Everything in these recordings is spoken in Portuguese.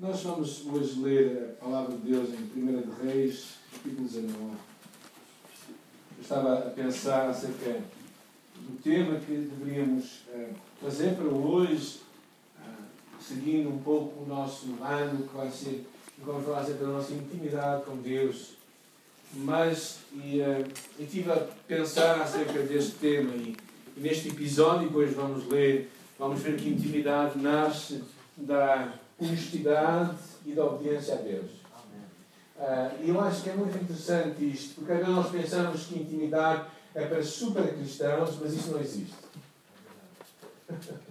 Nós vamos hoje ler a palavra de Deus em 1 de Reis, capítulo 19. Eu estava a pensar acerca do tema que deveríamos fazer para hoje, uh, seguindo um pouco o nosso ano, que vai ser, que vamos falar acerca da nossa intimidade com Deus. Mas, e, uh, eu estive a pensar acerca deste tema e, e neste episódio, depois vamos ler, vamos ver que intimidade nasce da honestidade e da obediência a Deus. Uh, e eu acho que é muito interessante isto, porque vezes nós pensamos que intimidade é para super cristãos, mas isso não existe.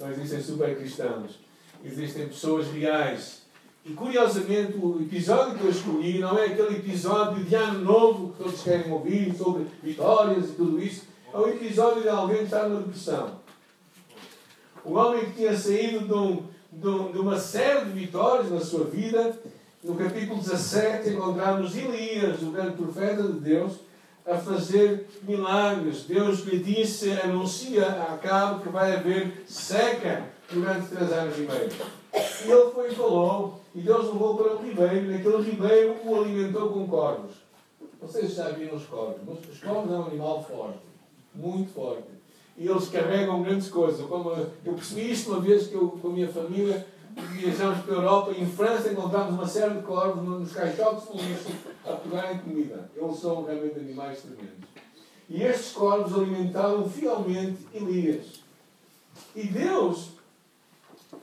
não existem super cristãos. Existem pessoas reais. E curiosamente, o episódio que eu escolhi não é aquele episódio de ano novo que todos querem ouvir sobre vitórias e tudo isso. É o episódio de alguém que está na depressão. O homem que tinha saído de um de uma série de vitórias na sua vida. No capítulo 17 encontramos Elias, o grande profeta de Deus, a fazer milagres. Deus lhe disse, anuncia a cabo que vai haver seca durante três anos e meio. E ele foi e falou, e Deus o levou para um ribeiro, e naquele ribeiro o alimentou com corvos. Vocês já viram os corvos, mas os corvos é um animal forte, muito forte e eles carregam grandes coisas. Como eu percebi isto uma vez que eu, com a minha família, viajamos para a Europa e em França encontramos uma série de corvos nos caixotes a pegarem comida. Eles são realmente animais tremendos. E estes corvos alimentavam fielmente Elias. E Deus,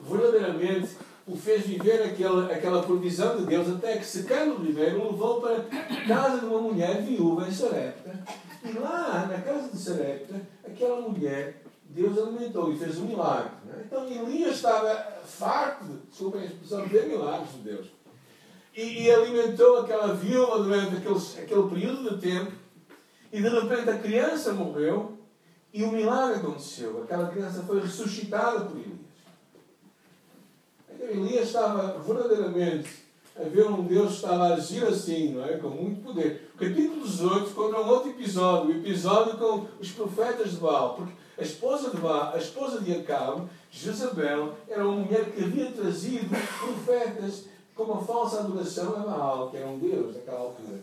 verdadeiramente, o fez viver aquela, aquela provisão de Deus, até que, secando o ribeiro, o levou para a casa de uma mulher viúva em Sarepta e lá, na casa de Sarepta, aquela mulher, Deus alimentou e fez um milagre. É? Então Elias estava farto, desculpem a expressão, de ver milagres de Deus. E, e, alimentou aquela viúva durante aquele, aquele período de tempo. E de repente a criança morreu e o milagre aconteceu. Aquela criança foi ressuscitada por Elias. Então Elias estava verdadeiramente a ver um Deus agir assim, não é? com muito poder. O capítulo 18 conta um outro episódio, o episódio com os profetas de Baal, porque a esposa de Baal, a esposa de Acabe, Jezabel, era uma mulher que havia trazido profetas com uma falsa adoração a Baal, que era um Deus naquela altura.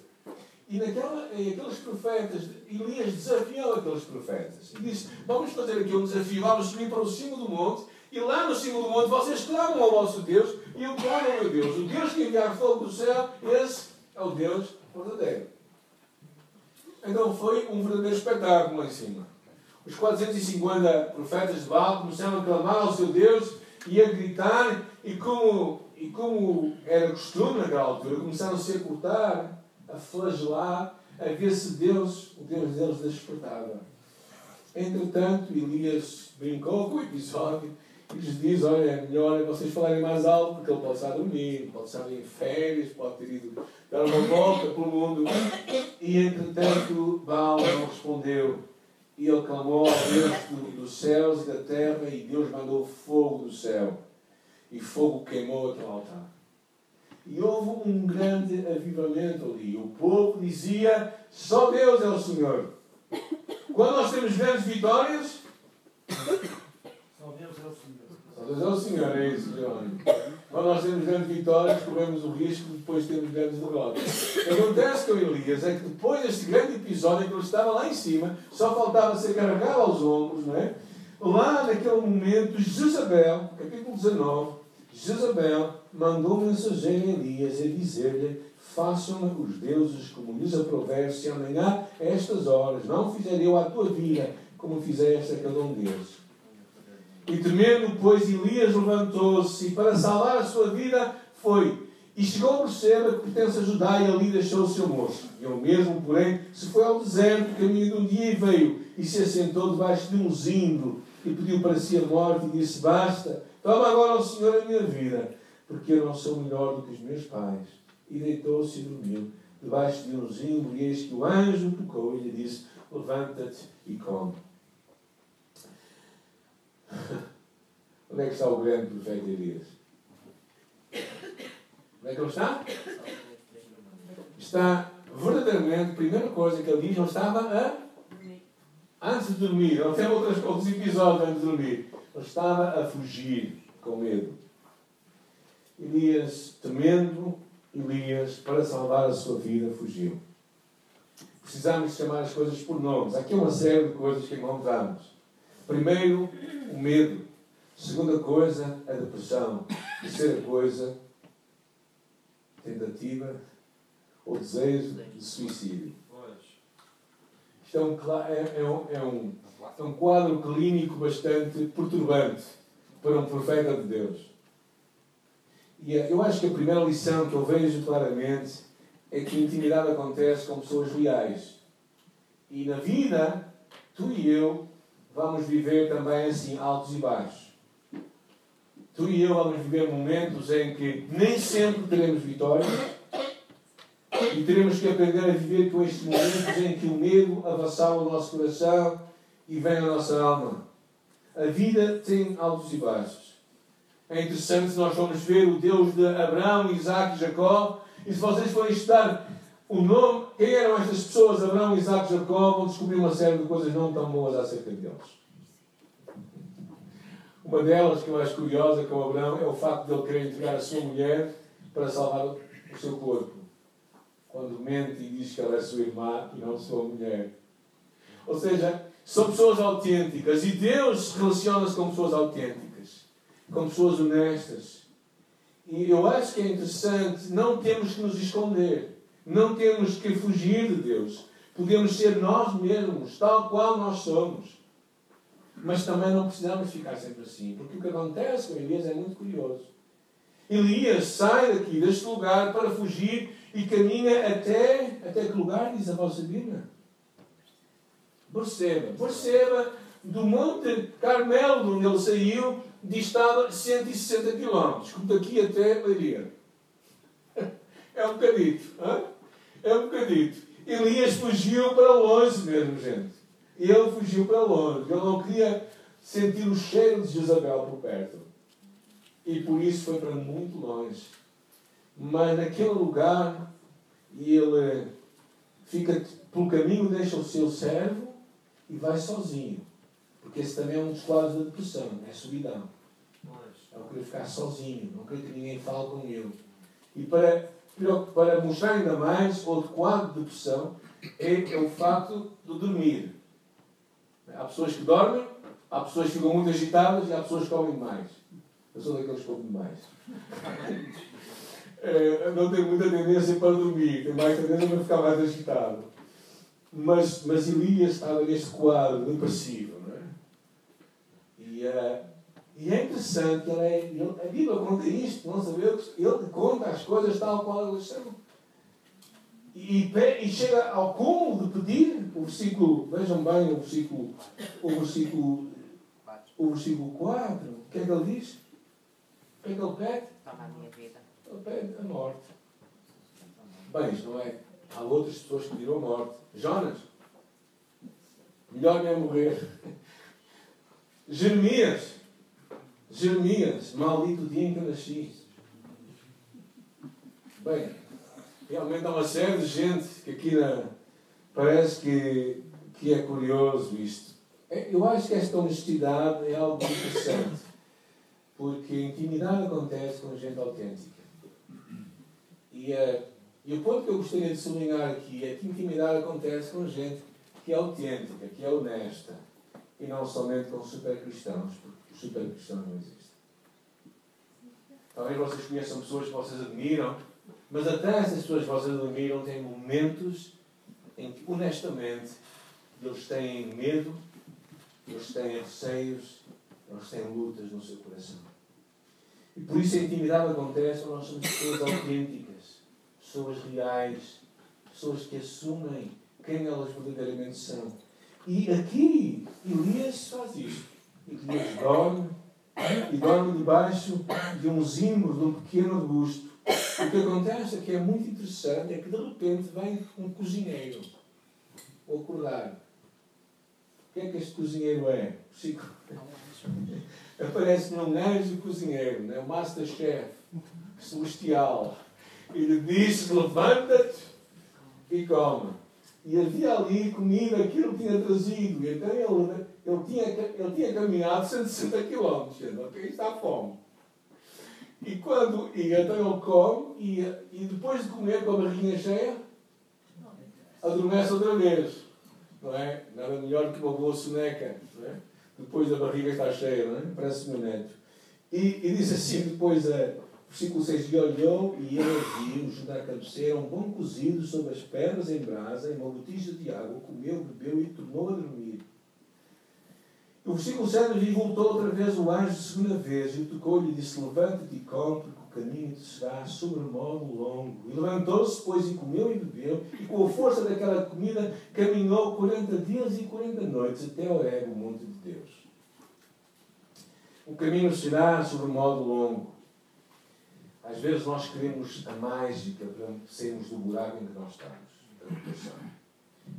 E, naquela, aqueles profetas, Elias desafiou aqueles profetas e disse: Vamos fazer aqui um desafio, vamos subir para o cimo do monte e lá no cimo do monte vocês clamam ao vosso Deus e eu clamo ao meu Deus. O Deus que enviar fogo do céu, esse é o Deus verdadeiro. Então foi um verdadeiro espetáculo lá em cima. Os 450 profetas de Baal começaram a clamar ao seu Deus e a gritar, e como, e como era costume naquela altura, começaram -se a cortar, a flagelar, a ver se Deus, o Deus deles, despertava. Entretanto, Elias brincou com o episódio e lhes diz: Olha, é melhor vocês falarem mais alto, porque ele pode estar a dormir, pode estar em férias, pode ter ido dar uma volta pelo mundo. E entretanto, Baal não respondeu. E ele clamou ao Deus dos céus e da terra, e Deus mandou fogo do céu. E fogo queimou aquele altar. E houve um grande avivamento ali. O povo dizia: Só Deus é o Senhor. Quando nós temos grandes vitórias, Deus é o Senhor, é isso, Johnny. Quando nós temos grandes vitórias, corremos o risco de depois termos grandes derrotas. O que acontece com Elias é que depois deste grande episódio que ele estava lá em cima, só faltava ser carregado aos ombros, não é? Lá naquele momento, Jezabel, capítulo 19, Jezabel mandou um mensageiro a Elias a dizer-lhe: Façam os deuses como lhes aprover, se amanhã, a estas horas, não fizer eu à tua vida como fizeste a cada um deles. E temendo, pois, Elias levantou-se e para salvar a sua vida foi. E chegou por Berseba, que pertence a Judá, e ali deixou o seu moço. E ele mesmo, porém, se foi ao deserto, caminho de um dia e veio, e se assentou debaixo de um zindo, e pediu para si a morte, e disse: Basta, toma agora o Senhor a minha vida, porque eu não sou melhor do que os meus pais. E deitou-se e dormiu, debaixo de um zindo, e eis que o anjo tocou e lhe disse: Levanta-te e come. Onde é que está o grande profeta Elias? Onde é que ele está? Está verdadeiramente, a primeira coisa que ele diz, ele estava a. Antes de dormir, ele tem outros, outros episódios antes de dormir. Ele estava a fugir com medo. Elias, temendo Elias, para salvar a sua vida, fugiu. Precisamos chamar as coisas por nomes. Aqui é uma série de coisas que encontramos. Primeiro, o medo. Segunda coisa, a depressão. Terceira coisa, tentativa ou desejo de suicídio. Isto é um, é, é, um, é, um, é um quadro clínico bastante perturbante para um profeta de Deus. E eh, eu acho que a primeira lição que eu vejo claramente é que a intimidade acontece com pessoas reais. E na vida, tu e eu vamos viver também assim, altos e baixos. Tu e eu vamos viver momentos em que nem sempre teremos vitórias e teremos que aprender a viver com estes momentos em que o medo avassala o nosso coração e vem à nossa alma. A vida tem altos e baixos. É interessante nós vamos ver o Deus de Abraão, Isaac e Jacó. E se vocês forem estudar o nome, quem eram estas pessoas, Abraão, Isaac Jacó, vão descobrir uma série de coisas não tão boas acerca deles. Uma delas, que eu acho curiosa com Abraão, é o facto de ele querer entregar a sua mulher para salvar o seu corpo. Quando mente e diz que ela é sua irmã e não sua mulher. Ou seja, são pessoas autênticas e Deus relaciona-se com pessoas autênticas, com pessoas honestas. E eu acho que é interessante, não temos que nos esconder, não temos que fugir de Deus. Podemos ser nós mesmos, tal qual nós somos. Mas também não precisamos ficar sempre assim, porque o que acontece com Elias é muito curioso. Elias sai daqui, deste lugar, para fugir e caminha até, até que lugar, diz a vossa Bíblia? Perceba, perceba, do Monte Carmelo, de onde ele saiu, distava 160 quilómetros, como daqui até Leiria. É um bocadito, hein? É um bocadito. Elias fugiu para longe mesmo, gente. E ele fugiu para longe. Ele não queria sentir o cheiro de Jezabel por perto. E por isso foi para muito longe. Mas naquele lugar, ele fica pelo caminho, deixa o seu servo e vai sozinho. Porque esse também é um dos quadros da depressão, é solidão. É o querer ficar sozinho, não querer que ninguém fale com ele. E para, para mostrar ainda mais, outro quadro de depressão é, é o facto de dormir. Há pessoas que dormem, há pessoas que ficam muito agitadas e há pessoas que comem demais. Eu sou daqueles que comem demais. É, não tenho muita tendência para dormir, tenho mais tendência para ficar mais agitado. Mas, mas Elias estava neste quadro depressivo. Não é? E, uh, e é interessante, ele é, ele, a Bíblia conta isto, não sabemos, ele conta as coisas tal qual elas são. E, e chega ao cúmulo de pedir, o versículo, vejam bem o versículo, o versículo, o versículo 4, o que é que ele diz? O que é que ele pede? Toma a minha vida. Ele pede a morte. Bem, isto não é. Há outras pessoas que pediram a morte. Jonas, melhor nem morrer. Jeremias, Jeremias, maldito dia em que eu nasci. Bem, realmente há uma série de gente que aqui na, parece que, que é curioso isto. É, eu acho que esta honestidade é algo interessante, porque intimidade acontece com gente autêntica. E, uh, e o ponto que eu gostaria de sublinhar aqui é que intimidade acontece com gente que é autêntica, que é honesta, e não somente com super-cristãos, porque os super-cristãos não existem. Talvez vocês conheçam pessoas que vocês admiram, mas até essas pessoas que vocês admiram têm momentos em que, honestamente, eles têm medo, eles têm receios, eles têm lutas no seu coração. E por isso a intimidade acontece quando nós somos pessoas autênticas, pessoas reais, pessoas que assumem quem elas verdadeiramente são. E aqui, Elias faz isto. Elias dorme, e dorme debaixo de um zimbro, de um pequeno arbusto. O que acontece é que é muito interessante, é que de repente vem um cozinheiro acordar. O que é que este cozinheiro é? Chico. Aparece num anjo cozinheiro, né? o Masterchef celestial. E lhe diz: levanta-te e come. E havia ali comida, aquilo que tinha trazido. E então ele, ele, tinha, ele tinha caminhado 160 km. Ok? Está a fome. E, quando, e então ele come e, e depois de comer com a barriguinha cheia, adormece outra vez. Não é? Nada melhor que uma boa soneca. É? Depois da barriga está cheia, não é? Parece meu neto. E, e diz assim depois a versículo 6, e olhou e ele viu junto à cabeceira um pão cozido sobre as pedras em brasa, em uma botija de água, comeu, bebeu e tornou a dormir. O versículo 7 diz: Voltou outra vez o anjo segunda vez e tocou-lhe e disse: Levanta-te e come, porque o caminho te será sobremodo longo. E levantou-se, pois, e comeu e bebeu, e com a força daquela comida caminhou 40 dias e 40 noites até Horeb, o monte de Deus. O caminho será sobremodo longo. Às vezes nós queremos a mágica para sairmos do buraco em que nós estamos.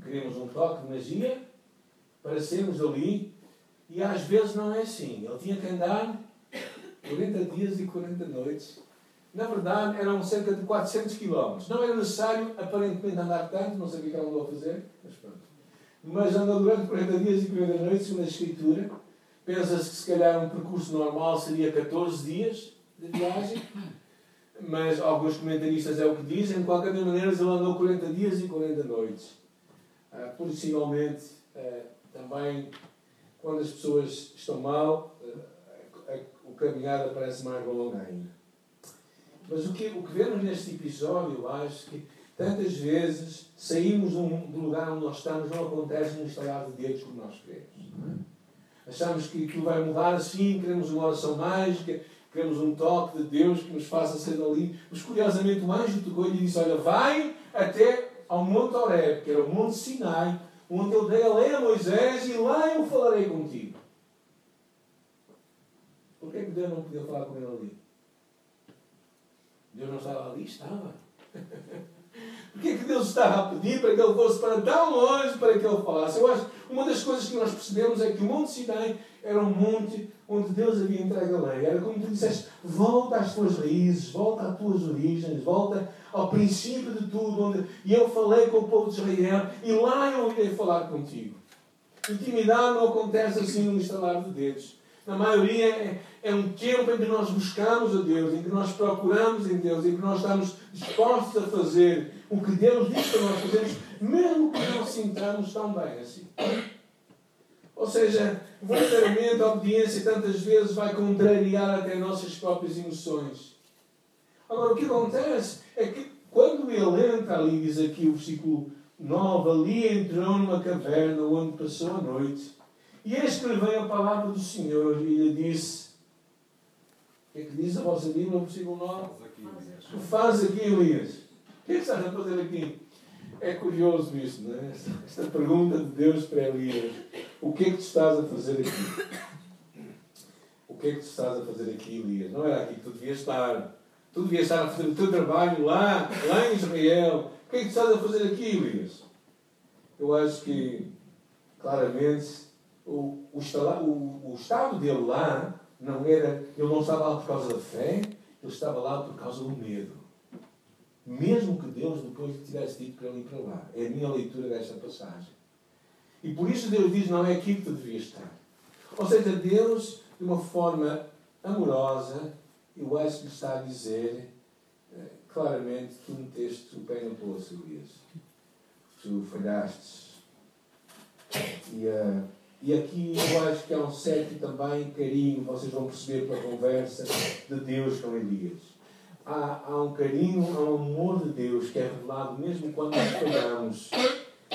Queremos um toque de magia para sermos ali e às vezes não é assim. Ele tinha que andar 40 dias e 40 noites. Na verdade, eram cerca de 400 quilómetros. Não era necessário, aparentemente, andar tanto, não sabia o que ele andou a fazer, mas pronto. Mas andou durante 40 dias e 40 noites, segundo a Escritura. Pensa-se que se calhar um percurso normal seria 14 dias de viagem, mas alguns comentaristas é o que dizem. De qualquer maneira, ele andou 40 dias e 40 noites. Ah, possivelmente, ah, também quando as pessoas estão mal, eh, o caminhada parece mais longa ainda. Mas o que, o que vemos neste episódio, eu acho que tantas vezes saímos do lugar onde nós estamos, não acontece no instalar de dedos como nós queremos. É? Achamos que aquilo vai mudar assim, queremos uma oração mágica, queremos um toque de Deus que nos faça ser ali. Mas curiosamente o anjo tocou e disse: Olha, vai até ao Monte Oreb, que era o Monte Sinai, onde eu dei a lei a Moisés e lá eu falarei contigo. Por que Deus não podia falar com ele ali? Deus não estava ali? Estava. Por que Deus estava a pedir para que ele fosse para tão longe para que ele falasse? Eu acho que uma das coisas que nós percebemos é que o Monte Sinai era um monte onde Deus havia entregue a lei. Era como tu disseste, volta às tuas raízes, volta às tuas origens, volta ao princípio de tudo. Onde... E eu falei com o povo de Israel e lá eu irei falar contigo. Intimidade não acontece assim no instalar de dedos. Na maioria é, é um tempo em que nós buscamos a Deus, em que nós procuramos em Deus, em que nós estamos dispostos a fazer o que Deus diz para nós fazermos, mesmo que não sintamos tão bem assim. Ou seja, verdadeiramente a obediência tantas vezes vai contrariar até nossas próprias emoções. Agora, o que acontece é que quando ele entra ali, diz aqui o versículo 9, ali entrou numa caverna onde passou a noite. E eis que lhe veio a palavra do Senhor e lhe disse: O que é que diz a vossa Bíblia no versículo 9? Tu fazes aqui, Elias. O que é que estás a fazer aqui? É curioso isso, não é? Esta pergunta de Deus para Elias. O que é que tu estás a fazer aqui? O que é que tu estás a fazer aqui, Elias? Não era aqui que tu devias estar. Tu devias estar a fazer o teu trabalho lá, lá em Israel. O que é que estás a fazer aqui, Elias? Eu acho que, claramente, o, o, o, o estado dele lá não era. Ele não estava lá por causa da fé, ele estava lá por causa do medo. Mesmo que Deus depois tivesse dito para ele ir para lá. É a minha leitura desta passagem. E por isso Deus diz: não é aqui que tu devias estar. Ou seja, Deus, de uma forma amorosa, eu acho que está a dizer eh, claramente: tu meteste o pé no poço, Elias. Tu falhaste. E, uh, e aqui eu acho que há um certo também carinho, vocês vão perceber pela conversa, de Deus com Elias. Há, há um carinho, há um amor de Deus que é revelado mesmo quando nós falhamos.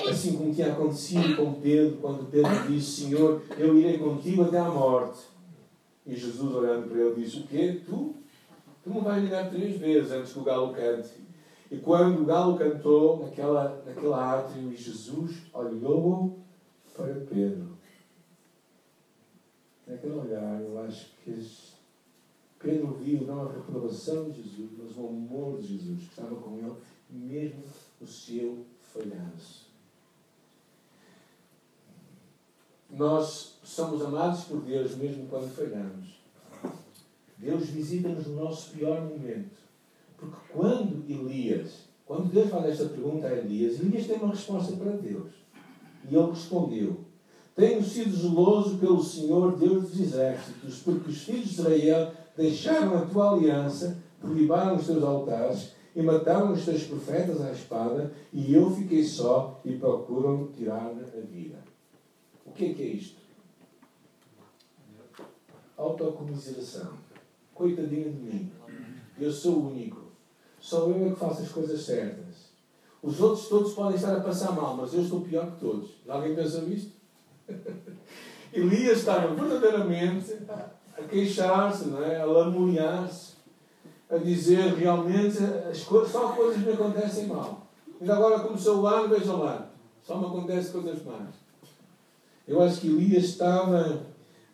Assim como tinha acontecido com Pedro, quando Pedro disse: Senhor, eu irei contigo até à morte. E Jesus, olhando para ele, disse: O quê? Tu? Tu não vais ligar três vezes antes que o galo cante. E quando o galo cantou naquela, naquela átrio, e Jesus olhou para Pedro. Naquele olhar, eu acho que Pedro viu não a reprovação de Jesus, mas o amor de Jesus que estava com ele, mesmo o seu falhanço. Nós somos amados por Deus mesmo quando falhamos. Deus visita-nos no nosso pior momento. Porque quando Elias, quando Deus faz esta pergunta a Elias, Elias tem uma resposta para Deus. E ele respondeu: Tenho sido zeloso pelo Senhor, Deus dos exércitos, porque os filhos de Israel deixaram a tua aliança, derribaram os teus altares e mataram os teus profetas à espada, e eu fiquei só e procuram tirar-me a vida. O que é que é isto? Autocomiseração. Coitadinho de mim. Eu sou o único. Só eu é que faço as coisas certas. Os outros todos podem estar a passar mal, mas eu estou pior que todos. Alguém pensou isto? Elias estava verdadeiramente a queixar-se, é? a lamuriar-se, a dizer realmente as coisas, só coisas me acontecem mal. Ainda agora começou o ano, vejam lá, só me acontecem coisas más. Eu acho que Elias estava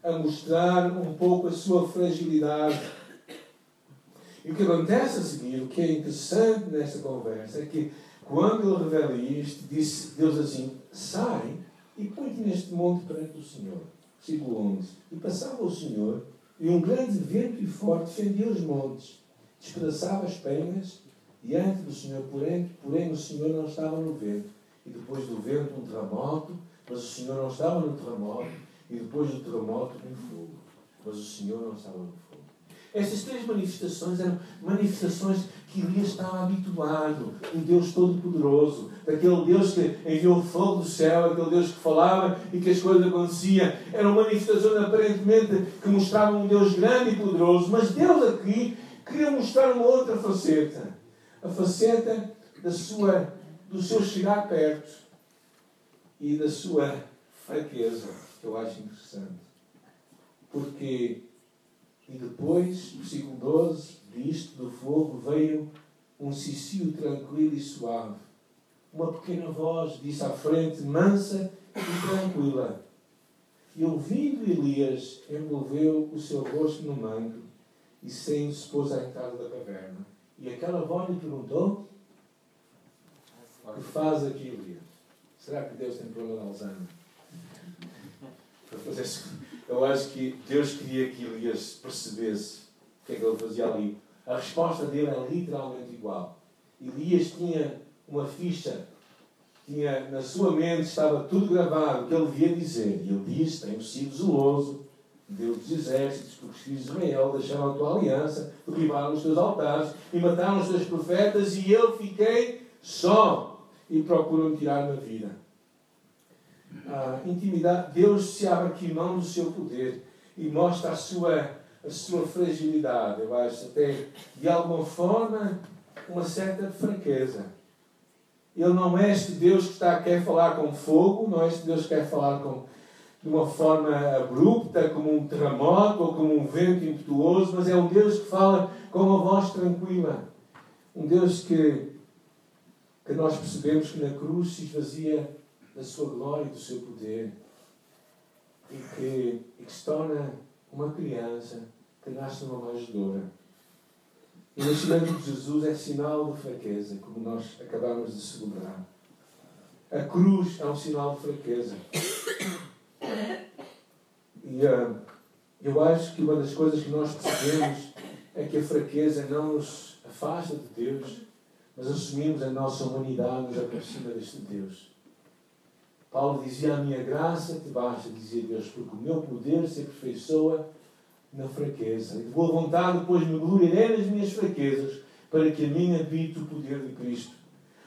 a mostrar um pouco a sua fragilidade. E o que acontece a seguir, o que é interessante nesta conversa, é que quando ele revela isto, disse Deus assim: sai e põe-te neste monte perante o Senhor. Versículo 11. E passava o Senhor, e um grande vento e forte fendia os montes, despedaçava as penhas diante do Senhor, porém, porém o Senhor não estava no vento. E depois do vento um terremoto, mas o Senhor não estava no terremoto, e depois do terremoto um fogo, mas o Senhor não estava no fogo. Estas três manifestações eram manifestações que Elias estava habituado, um Deus Todo-Poderoso, daquele Deus que enviou fogo do céu, aquele Deus que falava e que as coisas aconteciam. Eram manifestações aparentemente que mostravam um Deus grande e poderoso, mas Deus aqui queria mostrar uma outra faceta. A faceta da sua, do seu chegar perto e da sua fraqueza, que eu acho interessante. Porque e depois, versículo 12, disto do fogo veio um cicio tranquilo e suave. Uma pequena voz disse à frente, mansa e tranquila. E ouvindo Elias, envolveu o seu rosto no manto e saindo se pôs à entrada da caverna. E aquela voz lhe perguntou: O que faz aqui, Elias? Será que Deus tem problema de Alzheimer? Fazer eu acho que Deus queria que Elias percebesse o que é que ele fazia ali. A resposta dele é literalmente igual. Elias tinha uma ficha, tinha, na sua mente estava tudo gravado, o que ele devia dizer. E ele diz: Tenho sido zeloso, Deus dos exércitos, porque os filhos de Israel deixaram a tua aliança, derribaram os teus altares e mataram os teus profetas, e eu fiquei só e procuram tirar-me a vida a intimidade, Deus se abre aqui mão do seu poder e mostra a sua, a sua fragilidade. Eu acho até, de alguma forma, uma certa fraqueza. Ele não é este Deus que está, quer falar com fogo, não é este Deus que quer falar com, de uma forma abrupta, como um terremoto ou como um vento impetuoso, mas é um Deus que fala com uma voz tranquila. Um Deus que, que nós percebemos que na cruz se esvazia da sua glória e do seu poder e que, e que se torna uma criança que nasce numa manjedoura. E o nascimento de Jesus é sinal de fraqueza, como nós acabamos de celebrar. A cruz é um sinal de fraqueza. E uh, eu acho que uma das coisas que nós percebemos é que a fraqueza não nos afasta de Deus, mas assumimos a nossa humanidade, nos aproxima deste Deus. Paulo dizia: A minha graça te basta, dizia Deus, porque o meu poder se aperfeiçoa na fraqueza. E de boa vontade, depois me gloriarei nas minhas fraquezas, para que a mim habite o poder de Cristo.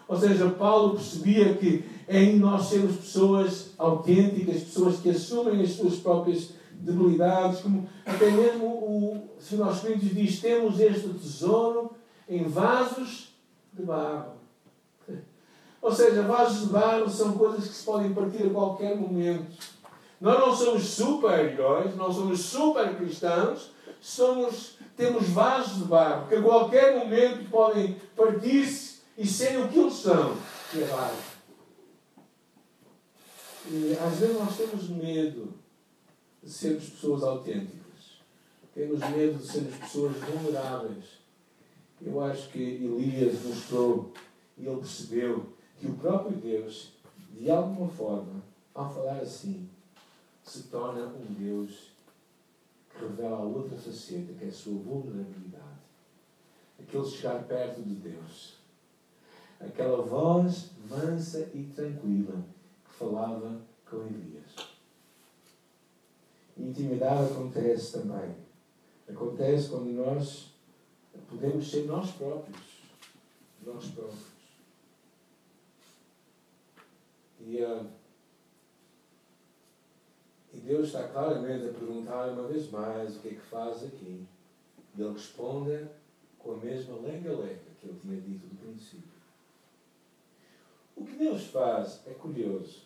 Ou seja, Paulo percebia que é em nós sermos pessoas autênticas, pessoas que assumem as suas próprias debilidades, como até mesmo o Senhor Coríntios diz: temos este tesouro em vasos de barro ou seja, vasos de barro são coisas que se podem partir a qualquer momento. Nós não somos super-heróis, não somos super-cristãos, somos, temos vasos de barro que a qualquer momento podem partir-se e serem o que eles são, que é barro. E às vezes nós temos medo de sermos pessoas autênticas. Temos medo de sermos pessoas vulneráveis. Eu acho que Elias mostrou e ele percebeu que o próprio Deus, de alguma forma, ao falar assim, se torna um Deus que revela a outra faceta, que é a sua vulnerabilidade. Aquele chegar perto de Deus. Aquela voz mansa e tranquila que falava com Elias. Intimidade acontece também Acontece quando nós podemos ser nós próprios. Nós próprios. E, uh, e Deus está claramente a perguntar uma vez mais o que é que faz aqui. E ele responde com a mesma lenga-lenga que ele tinha dito do princípio. O que Deus faz é curioso.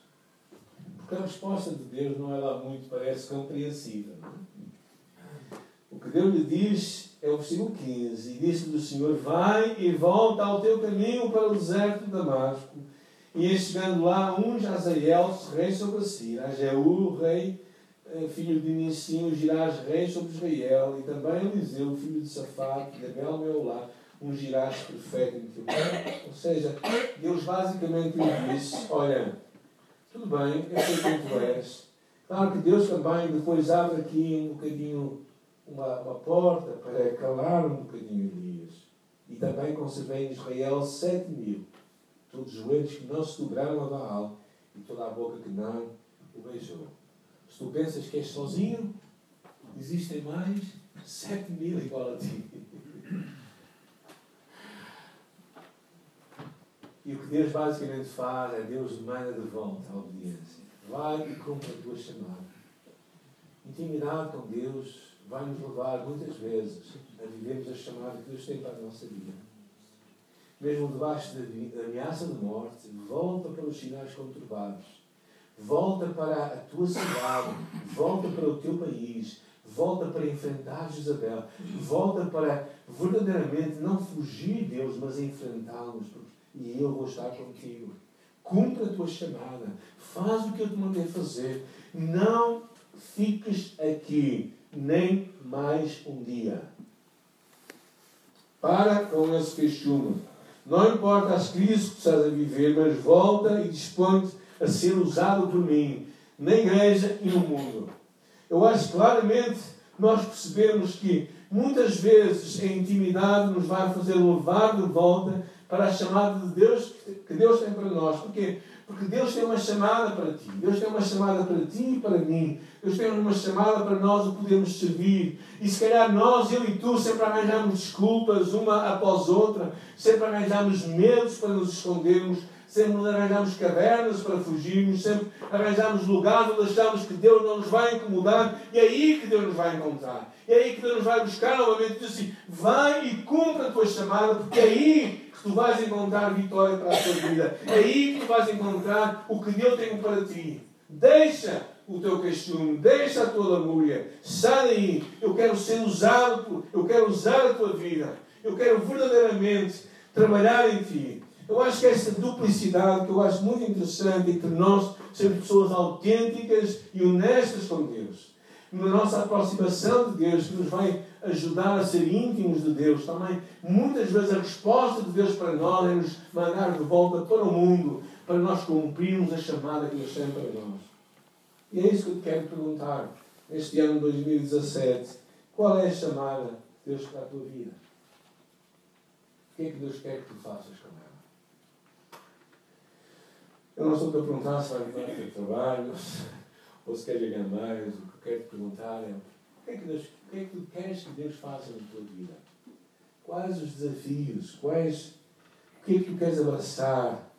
Porque a resposta de Deus não é lá muito, parece compreensível. É? O que Deus lhe diz é o versículo 15: E disse-lhe o Senhor: Vai e volta ao teu caminho para o deserto de Damasco. E chegando lá, um Jazael, rei sobre si, Jeú, rei, eh, filho de Nissim, Girás, rei sobre Israel, e também Eliseu, filho de Safate, de Abel, meu lar, um Girás, profeta em Ou seja, Deus basicamente lhe disse: Olha, tudo bem, eu sei quem tu és. Claro que Deus também depois abre aqui um bocadinho uma, uma porta para calar um bocadinho Elias. E também conservei em Israel sete mil, todos os joelhos que não se dobraram a Baal e toda a boca que não o beijou. Se tu pensas que és sozinho, existem mais sete mil igual a ti. E o que Deus basicamente faz é Deus manda de volta a obediência. Vai e cumpre a tua chamada. Intimidade com Deus vai nos levar muitas vezes a vivermos a chamada que Deus tem para a nossa vida. Mesmo debaixo da ameaça de morte, volta para os sinais conturbados. Volta para a tua cidade. Volta para o teu país. Volta para enfrentar Jezabel. Volta para verdadeiramente não fugir de Deus, mas enfrentá-los e eu vou estar contigo. Cumpre a tua chamada. Faz o que eu te mandei fazer. Não fiques aqui nem mais um dia. Para com esse queixume. Não importa as crises que estás a viver, mas volta e dispõe-te a ser usado por mim, na igreja e no mundo. Eu acho claramente nós percebemos que muitas vezes a intimidade nos vai fazer levar de volta para a chamada de Deus que Deus tem para nós. Porquê? Porque Deus tem uma chamada para ti. Deus tem uma chamada para ti e para mim. Deus tem uma chamada para nós o podermos servir. E se calhar nós, eu e tu, sempre arranjamos desculpas uma após outra, sempre arranjamos medos para nos escondermos, sempre arranjamos cavernas para fugirmos, sempre arranjamos lugares onde achamos que Deus não nos vai incomodar, e é aí que Deus nos vai encontrar. E é aí que Deus nos vai buscar novamente diz assim: vai e cumpra a tua chamada, porque é aí tu vais encontrar vitória para a tua vida. É aí que tu vais encontrar o que Deus tem para ti. Deixa o teu queixume, deixa a tua lamúria, sai daí. Eu quero ser usado, eu quero usar a tua vida. Eu quero verdadeiramente trabalhar em ti. Eu acho que esta duplicidade, que eu acho muito interessante, entre nós sermos pessoas autênticas e honestas com Deus na nossa aproximação de Deus, que nos vai ajudar a ser íntimos de Deus também. Muitas vezes a resposta de Deus para nós é nos mandar de volta para o mundo, para nós cumprirmos a chamada que Deus tem para nós. E é isso que eu quero perguntar neste ano de 2017. Qual é a chamada de Deus para a tua vida? O que é que Deus quer que tu faças com ela? Eu não estou a perguntar se vai mudar o trabalho, ou se quer ganhar mais, quero te perguntar é o que é que, Deus, o que é que tu queres que Deus faça na tua vida? Quais os desafios? Quais, o que é que tu queres abraçar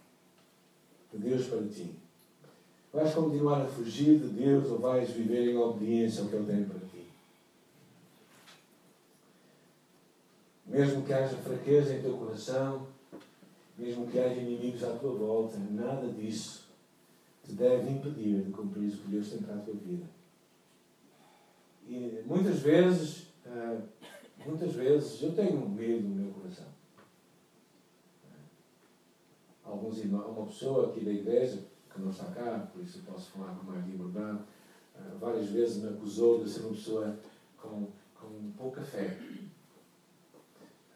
de Deus para ti? Vais continuar a fugir de Deus ou vais viver em obediência ao que Ele tem para ti? Mesmo que haja fraqueza em teu coração, mesmo que haja inimigos à tua volta, nada disso te deve impedir de cumprir o que Deus tem para a tua vida. E muitas vezes, uh, muitas vezes eu tenho medo no meu coração. Alguns irmãos, uma pessoa aqui da igreja, que não está cá, por isso eu posso falar com mais liberdade, uh, várias vezes me acusou de ser uma pessoa com, com pouca fé.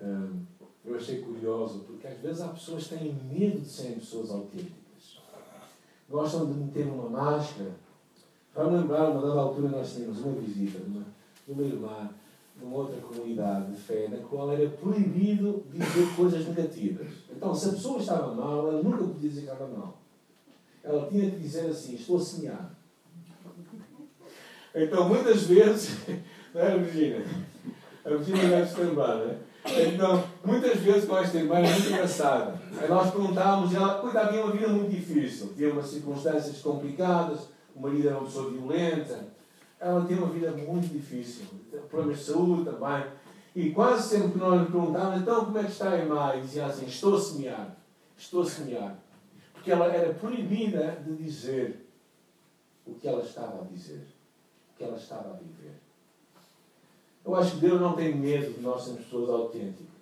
Uh, eu achei curioso, porque às vezes há pessoas têm medo de serem pessoas autênticas. Gostam de meter uma máscara para lembrar, uma dada altura, nós tínhamos uma visita de uma, de uma irmã de uma outra comunidade de fé, na qual era proibido dizer coisas negativas. Então, se a pessoa estava mal, ela nunca podia dizer que estava mal. Ela tinha que dizer assim: Estou a. Então, muitas vezes, não é, Virginia? A mochila deve se lembrar, né? Então, muitas vezes esta irmã é muito engraçada. Aí nós perguntávamos, e ela, cuidado, havia uma vida muito difícil, tinha umas circunstâncias complicadas, o marido era uma pessoa violenta, ela tinha uma vida muito difícil, problemas de saúde também. E quase sempre que nós lhe perguntávamos, então como é que está a irmã? E dizia assim, estou a semear, estou a semear. Porque ela era proibida de dizer o que ela estava a dizer, o que ela estava a viver. Eu acho que Deus não tem medo de nós sermos pessoas autênticas.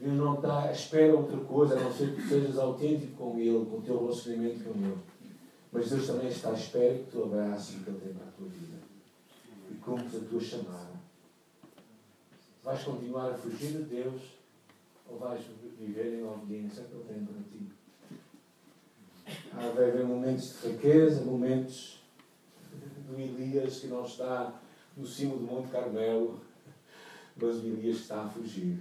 Deus não está à espera outra coisa, a não ser que tu sejas autêntico com Ele, com o teu relacionamento com Ele. Mas Deus também está à espera que tu abraçes o que Ele tem para a tua vida e cumpres a tua chamada. Vais continuar a fugir de Deus ou vais viver em obediência que Ele tem para ti? Há vai haver momentos de fraqueza, momentos do Elias que não está no cimo do Monte Carmelo, mas o Elias está a fugir.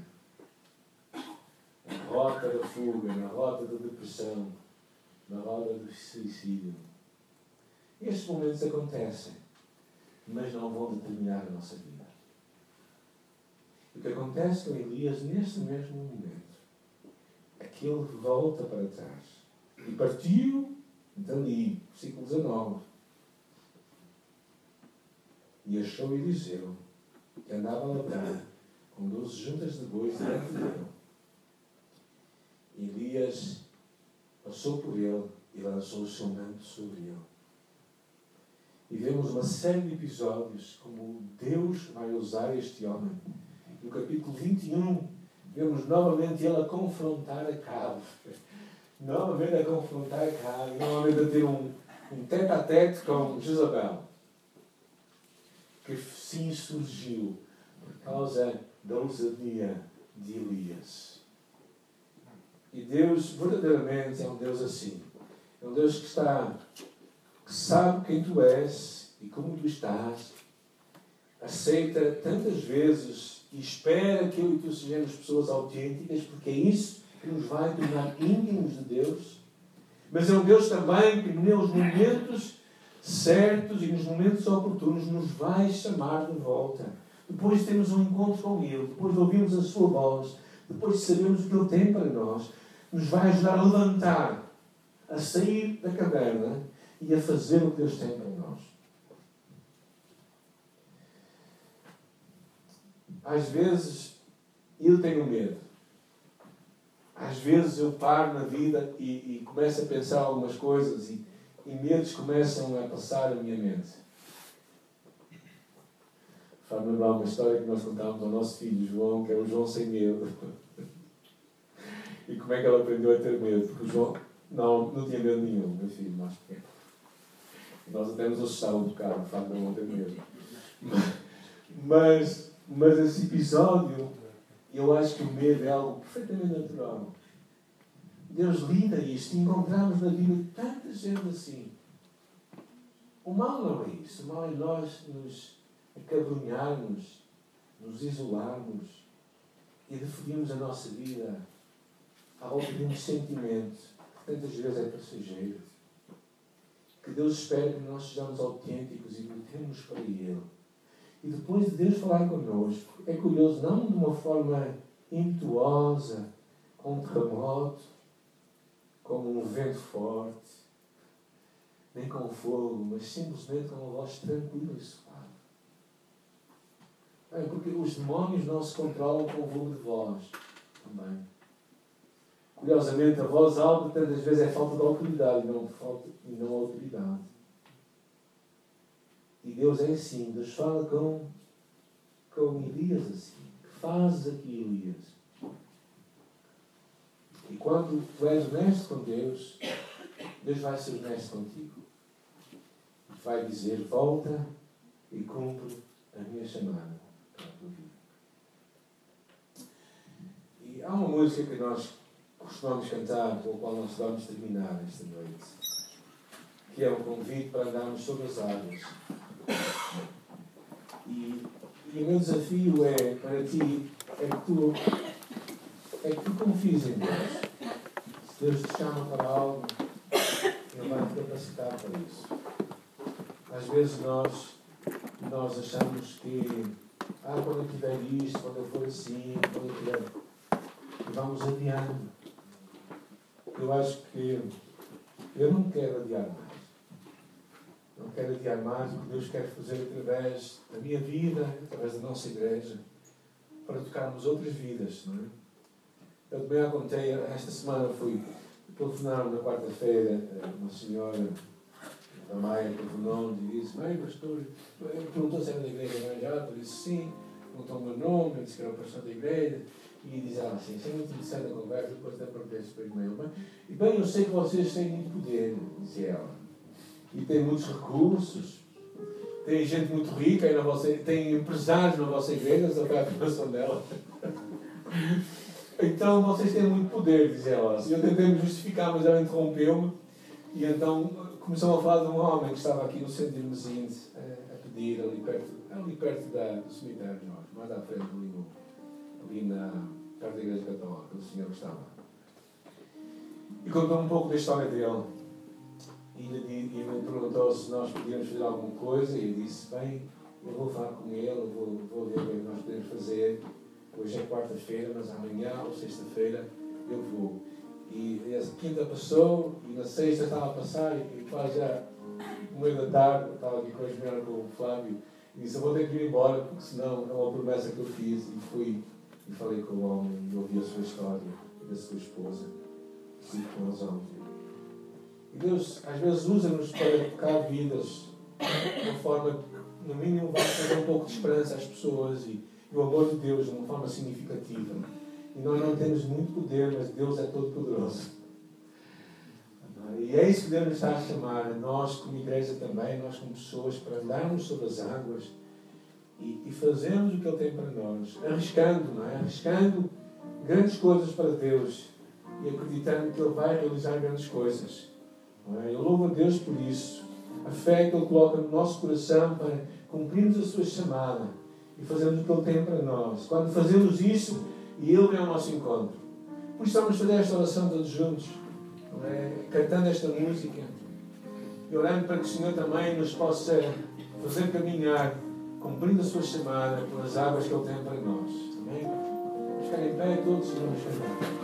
Na rota da fuga, na rota da depressão, na rota do suicídio. Estes momentos acontecem, mas não vão determinar a nossa vida. O que acontece com Elias neste mesmo momento é que ele volta para trás e partiu dali, versículo 19 e achou Eliseu, que andava a lavrar com doze juntas de bois diante dele. Elias passou por ele e lançou o seu manto sobre ele. E vemos uma série de episódios como Deus vai usar este homem. No capítulo 21, vemos novamente ele a confrontar a Cabo. Novamente a confrontar a Cabo. Novamente a ter um, um tete a tete com Jezabel que sim surgiu por causa da ousadia de Elias. E Deus verdadeiramente é um Deus assim. É um Deus que está, que sabe quem tu és e como tu estás, aceita tantas vezes e espera que eu e tu sejamos pessoas autênticas, porque é isso que nos vai tornar íntimos de Deus. Mas é um Deus também que, nos momentos certos e nos momentos oportunos nos vai chamar de volta. Depois de termos um encontro com Ele, depois de ouvirmos a Sua voz, depois de sabermos o que Ele tem para nós, nos vai ajudar a levantar, a sair da caverna e a fazer o que Deus tem para nós. Às vezes eu tenho medo. Às vezes eu paro na vida e, e começo a pensar algumas coisas e e medos começam a passar a minha mente. Faz-me lembrar uma história que nós contávamos ao nosso filho João, que é o João sem medo. e como é que ele aprendeu a ter medo? Porque o João não, não tinha medo nenhum, meu filho mais pequeno. Nós até nos assustávamos um bocado, de facto, não ter medo. Mas, mas esse episódio, eu acho que o medo é algo perfeitamente natural. Deus lida isto. Encontramos na Bíblia tanta gente assim. O mal não é isso. O mal é nós nos acabrunharmos, nos isolarmos e definirmos a nossa vida à volta de um sentimento que tantas vezes é passageiro. Que Deus espera que nós sejamos autênticos e lutemos para Ele. E depois de Deus falar connosco, é curioso, não de uma forma impetuosa, com um terremoto, como um vento forte, nem com fogo, mas simplesmente com uma voz tranquila e suave. É porque os demónios não se controlam com o volume de voz também. Curiosamente, a voz alta tantas vezes é falta de autoridade não, falta, e não autoridade. E Deus é assim, Deus fala com, com Elias assim. Que fazes aqui, Elias? E quando tu és honesto com Deus, Deus vai ser honesto contigo. Vai dizer: volta e cumpre a minha chamada E há uma música que nós costumamos cantar, com a qual nós vamos terminar esta noite, que é um convite para andarmos sobre as águas. E, e o meu desafio é para ti é que tu é que tu confies em Deus. Se Deus te chama para algo, Ele vai te capacitar para isso. Às vezes nós, nós achamos que Ah, quando eu tiver isto, quando eu for assim, quando eu tiver. Vamos adiando. Eu acho que eu não quero adiar mais. Não quero adiar mais o que Deus quer fazer através da minha vida, através da nossa igreja, para tocarmos outras vidas, não é? Eu também contei, esta semana fui telefonar na quarta-feira eh, uma senhora da Maia e disse, mãe, pastor, perguntou se era da igreja evangélica, eu disse sim, perguntou o meu nome, disse que era o pastor da igreja, e diz ela assim, isso é muito interessante a conversa, depois até perguntei isso para e-mail, e bem, eu sei que vocês têm muito poder, disse ela, e têm muitos recursos, tem gente muito rica aí na vossa, tem empresários na vossa igreja, só que a afirmação dela. Então vocês têm muito poder, diz ela. Eu tentei me justificar, mas ela interrompeu-me. E então começou a falar de um homem que estava aqui no centro de Mesins a, a pedir, ali perto, ali perto da, do cemitério, mais à frente, ali, no, ali na, perto da Igreja Católica, o senhor estava. E contou um pouco da história dele. E, e, e me perguntou se nós podíamos fazer alguma coisa. E eu disse: Bem, eu vou falar com ele, vou, vou ver o que nós podemos fazer hoje é quarta-feira, mas amanhã ou sexta-feira eu vou. E a quinta passou, e na sexta estava a passar, e quase já no meio da tarde, estava aqui com a Esmeralda com o Flávio, e disse, eu vou ter que ir embora, porque senão é uma promessa que eu fiz, e fui, e falei com o homem, e ouvi a sua história, e da sua esposa, e com razão. E Deus, às vezes, usa-nos para tocar vidas, de uma forma que, no mínimo, vai trazer um pouco de esperança às pessoas, e o amor de Deus de uma forma significativa. E nós não temos muito poder, mas Deus é todo poderoso. E é isso que Deus nos está a chamar, nós como igreja também, nós como pessoas, para andarmos sobre as águas e, e fazermos o que Ele tem para nós, arriscando, não é? Arriscando grandes coisas para Deus e acreditando que Ele vai realizar grandes coisas. Não é? Eu louvo a Deus por isso. A fé que Ele coloca no nosso coração para cumprirmos a sua chamada e fazemos o que Ele tem para nós. Quando fazemos isso, e Ele vem ao nosso encontro. Por isso vamos fazer esta oração todos juntos, é? cantando esta música e orando para que o Senhor também nos possa fazer caminhar, cumprindo a sua chamada pelas águas que Ele tem para nós. Amém? Vamos ficar em pé todos e vamos cantar.